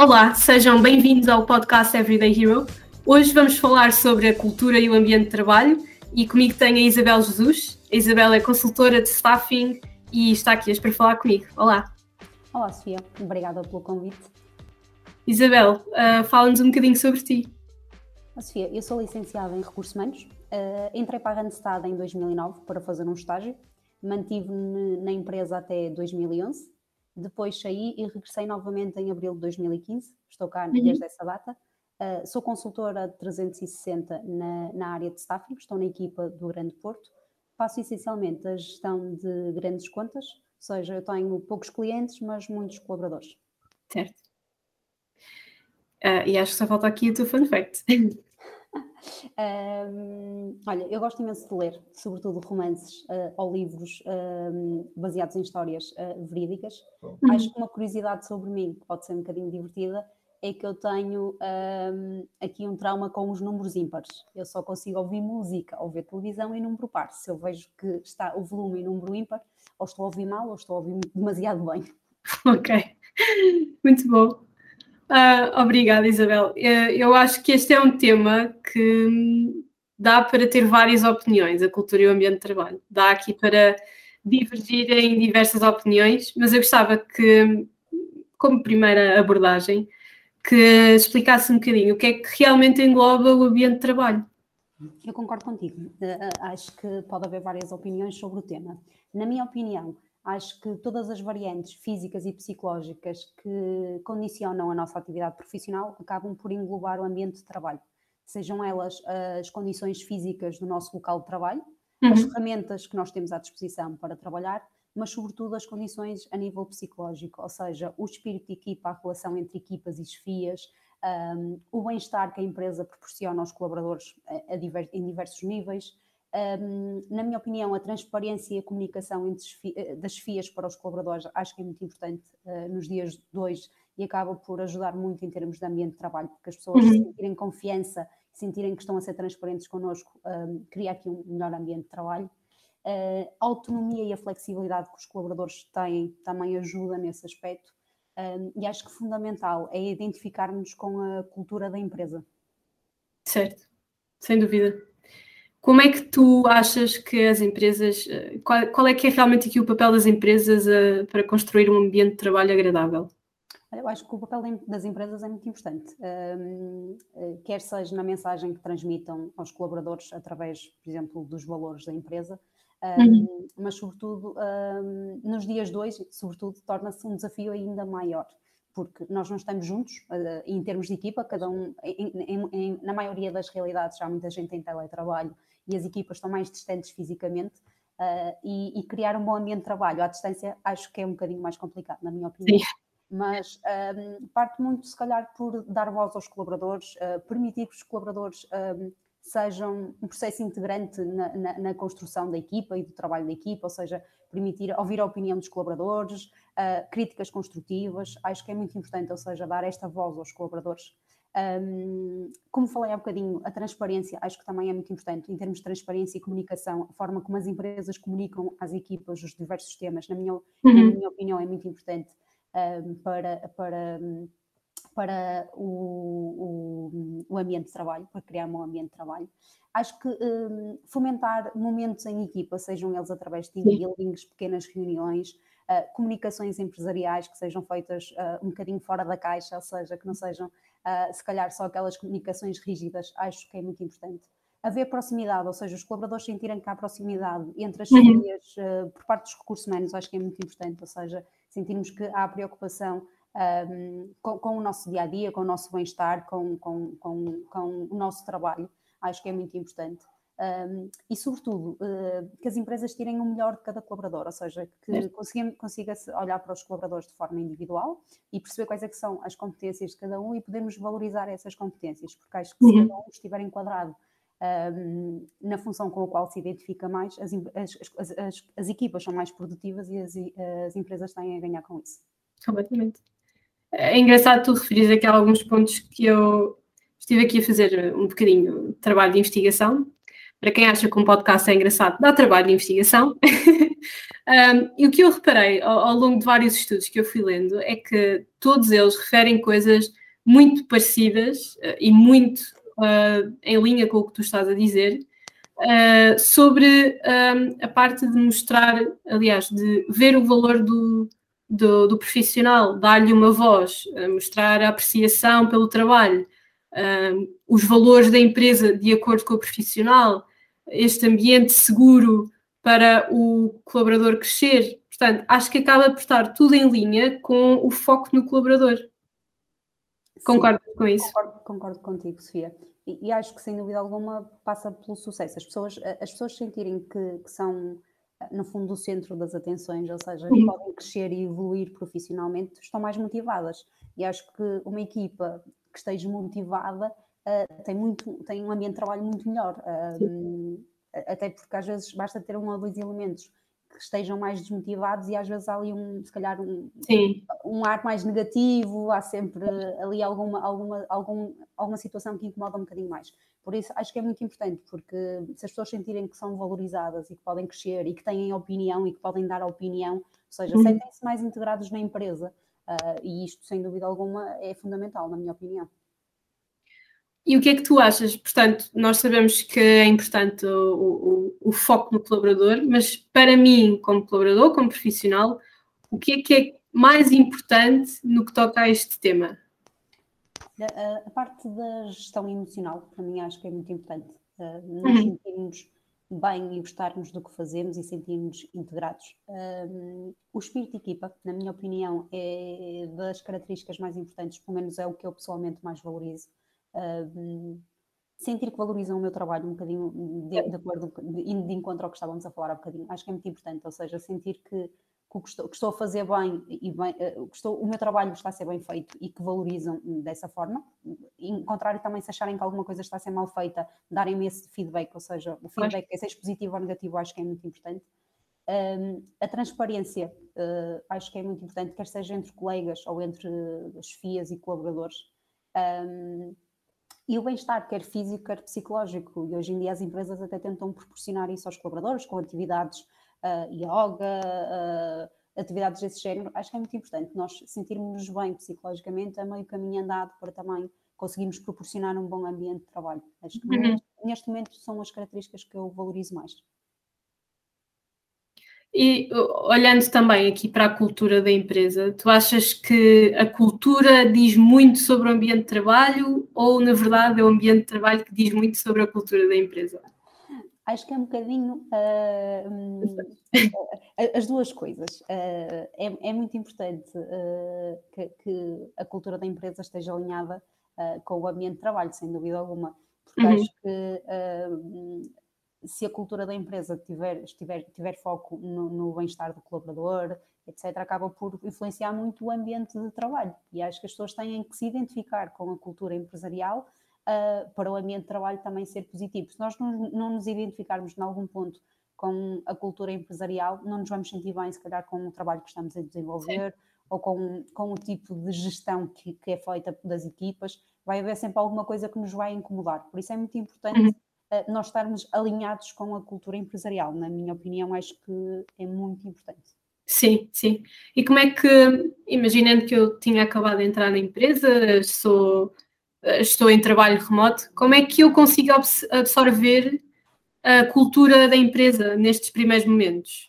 Olá, sejam bem-vindos ao podcast Everyday Hero. Hoje vamos falar sobre a cultura e o ambiente de trabalho e comigo tenho a Isabel Jesus. A Isabel é consultora de staffing e está aqui hoje para falar comigo. Olá. Olá, Sofia. Obrigada pelo convite. Isabel, uh, fala-nos um bocadinho sobre ti. Sofia, eu sou licenciada em Recursos Humanos. Uh, entrei para a Randstad em 2009 para fazer um estágio. Mantive-me na empresa até 2011 depois saí e regressei novamente em abril de 2015. Estou cá uhum. desde essa data. Uh, sou consultora 360 na, na área de staffing, estou na equipa do Grande Porto. Faço essencialmente a gestão de grandes contas, ou seja, eu tenho poucos clientes, mas muitos colaboradores. Certo. Uh, e acho que só falta aqui o teu fun fact. Um, olha, eu gosto imenso de ler, sobretudo romances uh, ou livros um, baseados em histórias uh, verídicas. Uhum. Acho que uma curiosidade sobre mim, que pode ser um bocadinho divertida, é que eu tenho um, aqui um trauma com os números ímpares. Eu só consigo ouvir música ou ver televisão em número par. Se eu vejo que está o volume em número ímpar, ou estou a ouvir mal ou estou a ouvir demasiado bem. Ok, muito bom. Uh, obrigada, Isabel. Uh, eu acho que este é um tema que dá para ter várias opiniões, a cultura e o ambiente de trabalho. Dá aqui para divergir em diversas opiniões, mas eu gostava que, como primeira abordagem, que explicasse um bocadinho o que é que realmente engloba o ambiente de trabalho. Eu concordo contigo. Uh, acho que pode haver várias opiniões sobre o tema. Na minha opinião, Acho que todas as variantes físicas e psicológicas que condicionam a nossa atividade profissional acabam por englobar o ambiente de trabalho. Sejam elas as condições físicas do nosso local de trabalho, uhum. as ferramentas que nós temos à disposição para trabalhar, mas sobretudo as condições a nível psicológico, ou seja, o espírito de equipa, a relação entre equipas e chefias, um, o bem-estar que a empresa proporciona aos colaboradores a, a diver, em diversos níveis, um, na minha opinião, a transparência e a comunicação eh, das FIAs para os colaboradores acho que é muito importante uh, nos dias de hoje e acaba por ajudar muito em termos de ambiente de trabalho, porque as pessoas uhum. sentirem confiança, sentirem que estão a ser transparentes connosco, um, cria aqui um melhor ambiente de trabalho. Uh, a autonomia e a flexibilidade que os colaboradores têm também ajuda nesse aspecto. Um, e acho que fundamental é identificarmos com a cultura da empresa. Certo, sem dúvida. Como é que tu achas que as empresas, eh, qual, qual é que é realmente aqui o papel das empresas uh, para construir um ambiente de trabalho agradável? Eu acho que o papel das empresas é muito importante, um, eh, quer seja na mensagem que transmitam aos colaboradores através, por exemplo, dos valores da empresa, um, uhum. mas sobretudo um, nos dias de hoje, sobretudo, torna-se um desafio ainda maior porque nós não estamos juntos em termos de equipa, cada um, em, em, em, na maioria das realidades, já muita gente tem teletrabalho e as equipas estão mais distantes fisicamente. Uh, e, e, criar um bom ambiente de trabalho à distância acho que é um bocadinho mais complicado, na minha opinião. Sim. Mas um, parte muito, se calhar, por dar voz aos colaboradores, uh, permitir que os colaboradores um, sejam um processo integrante na, na, na, construção da equipa e do trabalho da equipa, ou seja, permitir ouvir a opinião dos colaboradores, uh, críticas construtivas, acho que é muito importante, ou seja, dar esta voz aos colaboradores um, como falei há bocadinho, a transparência acho que também é muito importante, em termos de transparência e comunicação, a forma como as empresas comunicam às equipas os diversos temas, na minha, uhum. na minha opinião, é muito importante um, para, para, para o, o, o, ambiente de trabalho, para criar um ambiente de trabalho. Acho que um, fomentar momentos em equipa, sejam eles através de team buildings, pequenas reuniões, uh, comunicações empresariais que sejam feitas uh, um bocadinho fora da caixa, ou seja, que não sejam uh, se calhar só aquelas comunicações rígidas, acho que é muito importante. Haver proximidade, ou seja, os colaboradores sentirem que há proximidade entre as uhum. famílias uh, por parte dos recursos humanos, acho que é muito importante, ou seja, sentirmos que há preocupação um, com, com, o nosso dia a dia, com o nosso bem-estar, com, com, com o nosso trabalho, acho que é muito importante. Um, e, sobretudo, uh, que as empresas tirem o melhor de cada colaborador, ou seja, que consiga, consiga olhar para os colaboradores de forma individual e perceber quais é que são as competências de cada um e podermos valorizar essas competências, porque acho que se uhum. cada um estiver enquadrado um, na função com a qual se identifica mais, as, as, as, as equipas são mais produtivas e as, as empresas têm a ganhar com isso. Completamente. É engraçado tu referires aqui alguns pontos que eu estive aqui a fazer um bocadinho de trabalho de investigação para quem acha que um podcast é engraçado, dá trabalho de investigação. um, e o que eu reparei ao, ao, longo de vários estudos que eu fui lendo é que todos eles referem coisas muito parecidas uh, e muito uh, em linha com o que tu estás a dizer, uh, sobre um, a parte de mostrar, aliás, de ver o valor do, do, do profissional, dar-lhe uma voz, mostrar a apreciação pelo trabalho, os valores da empresa de acordo com o profissional, este ambiente seguro para o colaborador crescer. Portanto, acho que acaba por estar tudo em linha com o foco no colaborador. Concordo com isso? Concordo, concordo contigo, Sofia. E, e, acho que, sem dúvida alguma, passa pelo sucesso. As pessoas, as pessoas sentirem que, que são, no fundo, o centro das atenções, ou seja, uhum. podem crescer e evoluir profissionalmente, estão mais motivadas. E acho que uma equipa que esteja motivada uh, tem, muito, tem um ambiente de trabalho muito melhor. Uh, até porque às vezes basta ter um ou dois elementos que estejam mais desmotivados e às vezes há ali um, se calhar um, um ar mais negativo, há sempre ali alguma, alguma, algum, alguma situação que incomoda um bocadinho mais. Por isso acho que é muito importante, porque se as pessoas sentirem que são valorizadas e que podem crescer e que têm opinião e que podem dar opinião, ou seja, uhum. sentem-se mais integrados na empresa. Uh, e isto, sem dúvida alguma, é fundamental, na minha opinião. E o que é que tu achas? Portanto, nós sabemos que é importante o, o, o, foco no colaborador, mas para mim, como colaborador, como profissional, o que é que é mais importante no que toca a este tema? A, a parte da gestão emocional, para mim, acho que é muito importante. Uh, nós uhum. sentirmos bem e gostarmos do que fazemos e sentirmos integrados. Um, o espírito de equipa, na minha opinião, é das características mais importantes, pelo menos é o que eu pessoalmente mais valorizo sentir que valorizam o meu trabalho um bocadinho de, de acordo, indo de encontro ao que estávamos a falar há bocadinho. Acho que é muito importante, ou seja, sentir que, que o que estou, que estou a fazer bem e bem, eh, que estou, o meu trabalho está a ser bem feito e que valorizam dessa forma. Em contrário, também se acharem que alguma coisa está a ser mal feita, darem-me esse feedback, ou seja, o feedback, é seja positivo ou negativo, acho que é muito importante. Um, a transparência, uh, acho que é muito importante, quer seja entre colegas ou entre chefias e colaboradores. Um, e o bem-estar, quer físico, quer psicológico. E hoje em dia as empresas até tentam proporcionar isso aos colaboradores com atividades uh, yoga, uh, atividades desse género. Acho que é muito importante nós sentirmos bem psicologicamente, é meio caminho andado para também conseguirmos proporcionar um bom ambiente de trabalho. Acho que uhum. neste momento são as características que eu valorizo mais. E olhando também aqui para a cultura da empresa, tu achas que a cultura diz muito sobre o ambiente de trabalho ou, na verdade, é o ambiente de trabalho que diz muito sobre a cultura da empresa? Acho que é um bocadinho uh, as duas coisas. Uh, é, é, muito importante uh, que, que, a cultura da empresa esteja alinhada com o ambiente de trabalho, sem dúvida alguma. Porque uhum. acho que se a cultura da empresa tiver, estiver, tiver foco no, no bem-estar do colaborador, etc., acaba por influenciar muito o ambiente de trabalho. E acho que as pessoas têm que se identificar com a cultura empresarial uh, para o ambiente de trabalho também ser positivo. Se nós não, não nos identificarmos em algum ponto com a cultura empresarial, não nos vamos sentir bem, se calhar, com o trabalho que estamos a desenvolver Sim. ou com, com o tipo de gestão que, que, é feita das equipas. Vai haver sempre alguma coisa que nos vai incomodar. Por isso é muito importante. Uhum nós estarmos alinhados com a cultura empresarial. Na minha opinião, acho que é muito importante. Sim, sim. E como é que, imaginando que eu tinha acabado de entrar na empresa, sou, estou em trabalho remoto, como é que eu consigo absorver a cultura da empresa nestes primeiros momentos?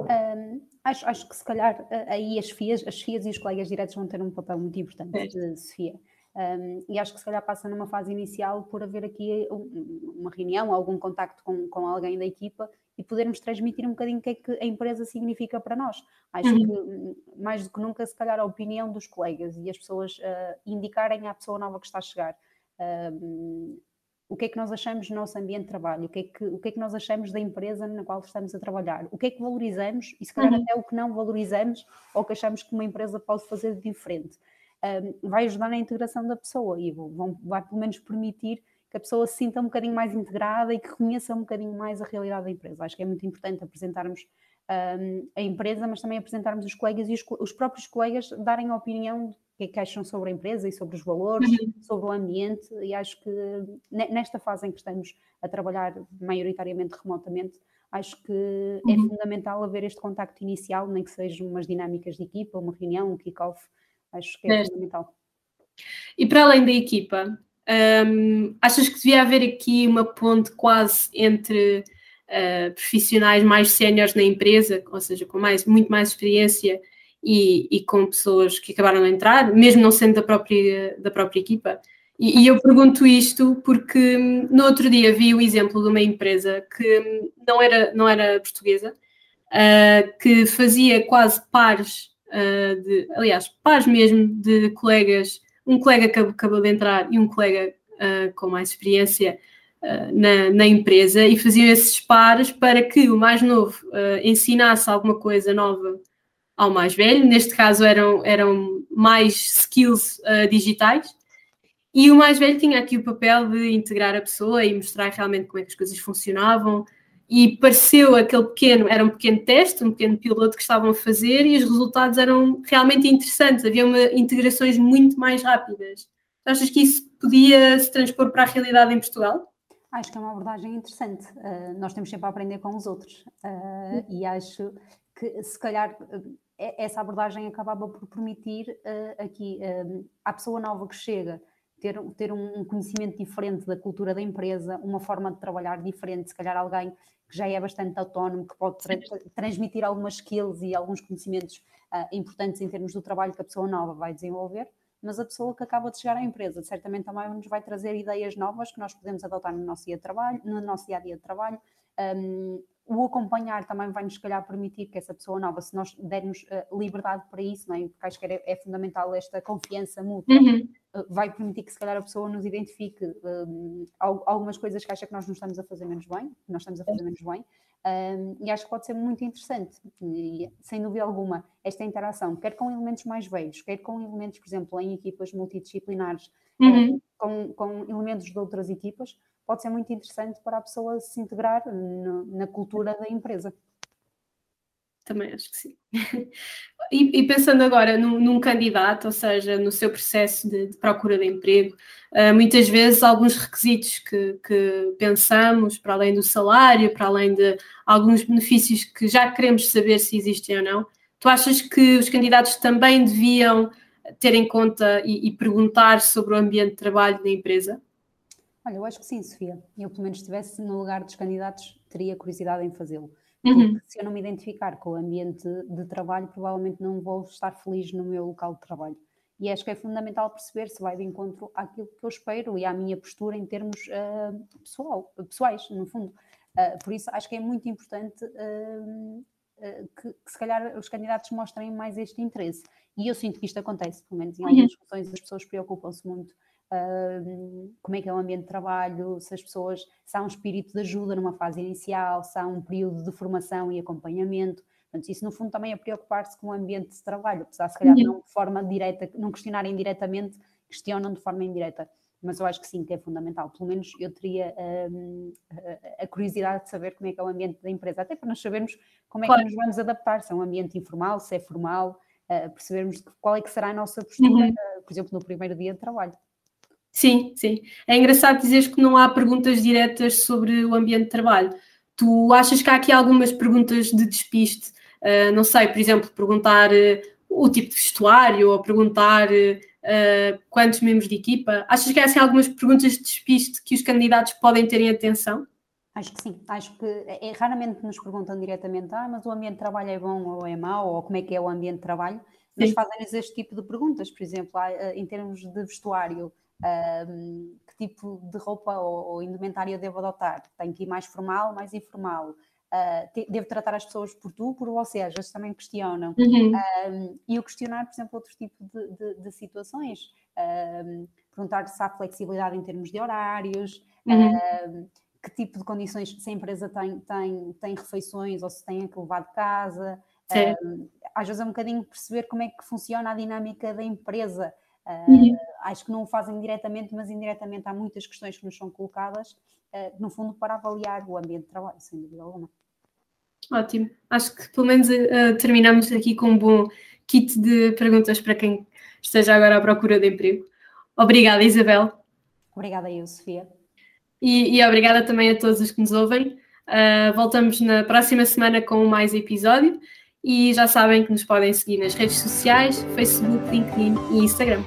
Um, acho, acho que se calhar aí as FIAs, as FIAs e os colegas diretos vão ter um papel muito importante, é. Sofia. Um, e acho que se calhar passa numa fase inicial por haver aqui uma reunião, algum contacto com, com alguém da equipa e podermos transmitir um bocadinho o que é que a empresa significa para nós. Acho uhum. que hum, mais do que nunca, se calhar, a opinião dos colegas e as pessoas uh, indicarem à pessoa nova que está a chegar. Uh, o que é que nós achamos do nosso ambiente de trabalho, o que, é que, o que é que nós achamos da empresa na qual estamos a trabalhar, o que é que valorizamos e se calhar uhum. até o que não valorizamos ou que achamos que uma empresa pode fazer de diferente um, vai ajudar na integração da pessoa e vão, vai pelo menos permitir que a pessoa se sinta um bocadinho mais integrada e que conheça um bocadinho mais a realidade da empresa. Acho que é muito importante apresentarmos um, a empresa, mas também apresentarmos os colegas e os, os, próprios colegas darem a opinião que é que acham sobre a empresa e sobre os valores, uhum. sobre o ambiente, e acho que nesta fase em que estamos a trabalhar maioritariamente remotamente, acho que é uhum. é fundamental haver este contacto inicial, nem que sejam umas dinâmicas de equipa, uma reunião, um kick-off, acho que é, é fundamental. E para além da equipa, um, achas que devia haver aqui uma ponte quase entre uh, profissionais mais séniores na empresa, ou seja, com mais, muito mais experiência e, e, com pessoas que acabaram de entrar, mesmo não sendo da própria, da própria equipa? E, e, eu pergunto isto porque hum, no outro dia vi o exemplo de uma empresa que hum, não era, não era portuguesa, uh, que fazia quase pares, uh, de, aliás, pares mesmo de colegas um colega que acabou de entrar e um colega uh, com mais experiência uh, na, na, empresa e faziam esses pares para que o mais novo uh, ensinasse alguma coisa nova ao mais velho. Neste caso eram, eram mais skills digitais. E o mais velho tinha aqui o papel de integrar a pessoa e mostrar realmente como é que as coisas funcionavam, e pareceu aquele pequeno, era um pequeno teste, um pequeno piloto que estavam a fazer e os resultados eram realmente interessantes, havia uma, integrações muito mais rápidas. Achas que isso podia se transpor para a realidade em Portugal? Acho que é uma abordagem interessante. Uh, nós temos sempre a aprender com os outros uh, e acho que se calhar uh, essa abordagem acabava por permitir aqui à pessoa nova que chega ter, ter um conhecimento diferente da cultura da empresa, uma forma de trabalhar diferente, se calhar alguém que já é bastante autónomo, que pode tra transmitir algumas skills e alguns conhecimentos uh, importantes em termos do trabalho que a pessoa nova vai desenvolver, mas a pessoa que acaba de chegar à empresa certamente também nos vai trazer ideias novas que nós podemos adotar no nosso dia de trabalho, no nosso dia a dia de trabalho. Um, o acompanhar também vai nos, se calhar, permitir que essa pessoa nova, se nós dermos uh, liberdade para isso, não é? porque acho que é, é fundamental esta confiança mútua, uhum. uh, vai permitir que, se calhar, a pessoa nos identifique uh, algumas coisas que acha que nós não estamos a fazer menos bem, que nós estamos a fazer menos bem, um, e acho que pode ser muito interessante, e, sem dúvida alguma, esta interação, quer com elementos mais velhos, quer com elementos, por exemplo, em equipas multidisciplinares, uhum. com, com elementos de outras equipas, pode ser muito interessante para a pessoa se integrar no, na cultura da empresa. Também acho que sim. E, e pensando agora num, num, candidato, ou seja, no seu processo de, de procura de emprego, uh, muitas vezes alguns requisitos que, que, pensamos, para além do salário, para além de alguns benefícios que já queremos saber se existem ou não, tu achas que os candidatos também deviam ter em conta e, e perguntar sobre o ambiente de trabalho da empresa? Olha, eu acho que sim, Sofia. Eu, pelo menos, estivesse no lugar dos candidatos, teria curiosidade em fazê-lo. Uhum. se eu não me identificar com o ambiente de trabalho, provavelmente não vou estar feliz no meu local de trabalho. E acho que é fundamental perceber se vai de encontro àquilo que eu espero e à minha postura em termos uh, pessoal, pessoais, no fundo. Uh, por isso, acho que é muito importante uh, que, que, se calhar, os candidatos mostrem mais este interesse. E eu sinto que isto acontece, pelo menos em uhum. algumas funções, as pessoas preocupam-se muito como é que é o ambiente de trabalho, se as pessoas, se há um espírito de ajuda numa fase inicial, se há um período de formação e acompanhamento. Portanto, isso no fundo também é preocupar-se com o ambiente de trabalho, apesar se calhar não de forma direta, não questionarem diretamente, questionam de forma indireta. Mas eu acho que sim, que é fundamental. Pelo menos eu teria um, a curiosidade de saber como é que é o ambiente da empresa, até para nós sabermos como é que nos vamos adaptar, se é um ambiente informal, se é formal, uh, percebermos qual é que será a nossa postura, uhum. uh, por exemplo, no primeiro dia de trabalho. Sim, sim. É engraçado dizeres que não há perguntas diretas sobre o ambiente de trabalho. Tu achas que há aqui algumas perguntas de despiste? Uh, não sei, por exemplo, perguntar uh, o tipo de vestuário ou perguntar uh, quantos membros de equipa. Achas que há assim, algumas perguntas de despiste que os candidatos podem ter em atenção? Acho que sim, acho que é, raramente nos perguntam diretamente, ah, mas o ambiente de trabalho é bom ou é mau, ou como é que é o ambiente de trabalho, mas fazem-nos este tipo de perguntas, por exemplo, em termos de vestuário, um, que tipo de roupa ou, ou indumentária eu devo adotar? Tenho que ir mais formal, mais informal? Uh, devo tratar as pessoas por tu, por você? Às vezes também questionam. Uhum. Um, e eu questionar, por exemplo, outro tipo de, de, de situações. Um, perguntar se há flexibilidade em termos de horários, uhum. que tipo de condições, se a empresa tem, tem, tem refeições ou se tem que levar de casa. às vezes é um bocadinho perceber como é que funciona a dinâmica da empresa. Uhum. Ah, acho que não o fazem diretamente, mas indiretamente há muitas questões que nos são colocadas, ah, no fundo, para avaliar o ambiente de trabalho, sem dúvida alguma. Ótimo. Acho que pelo menos uh, terminamos aqui com um bom kit de perguntas para quem esteja agora à procura de emprego. Obrigada, Isabel. Obrigada eu, Sofia. E, e obrigada também a todos os que nos ouvem. Uh, voltamos na próxima semana com mais episódio e já sabem que nos podem seguir nas redes sociais, Facebook, LinkedIn e Instagram.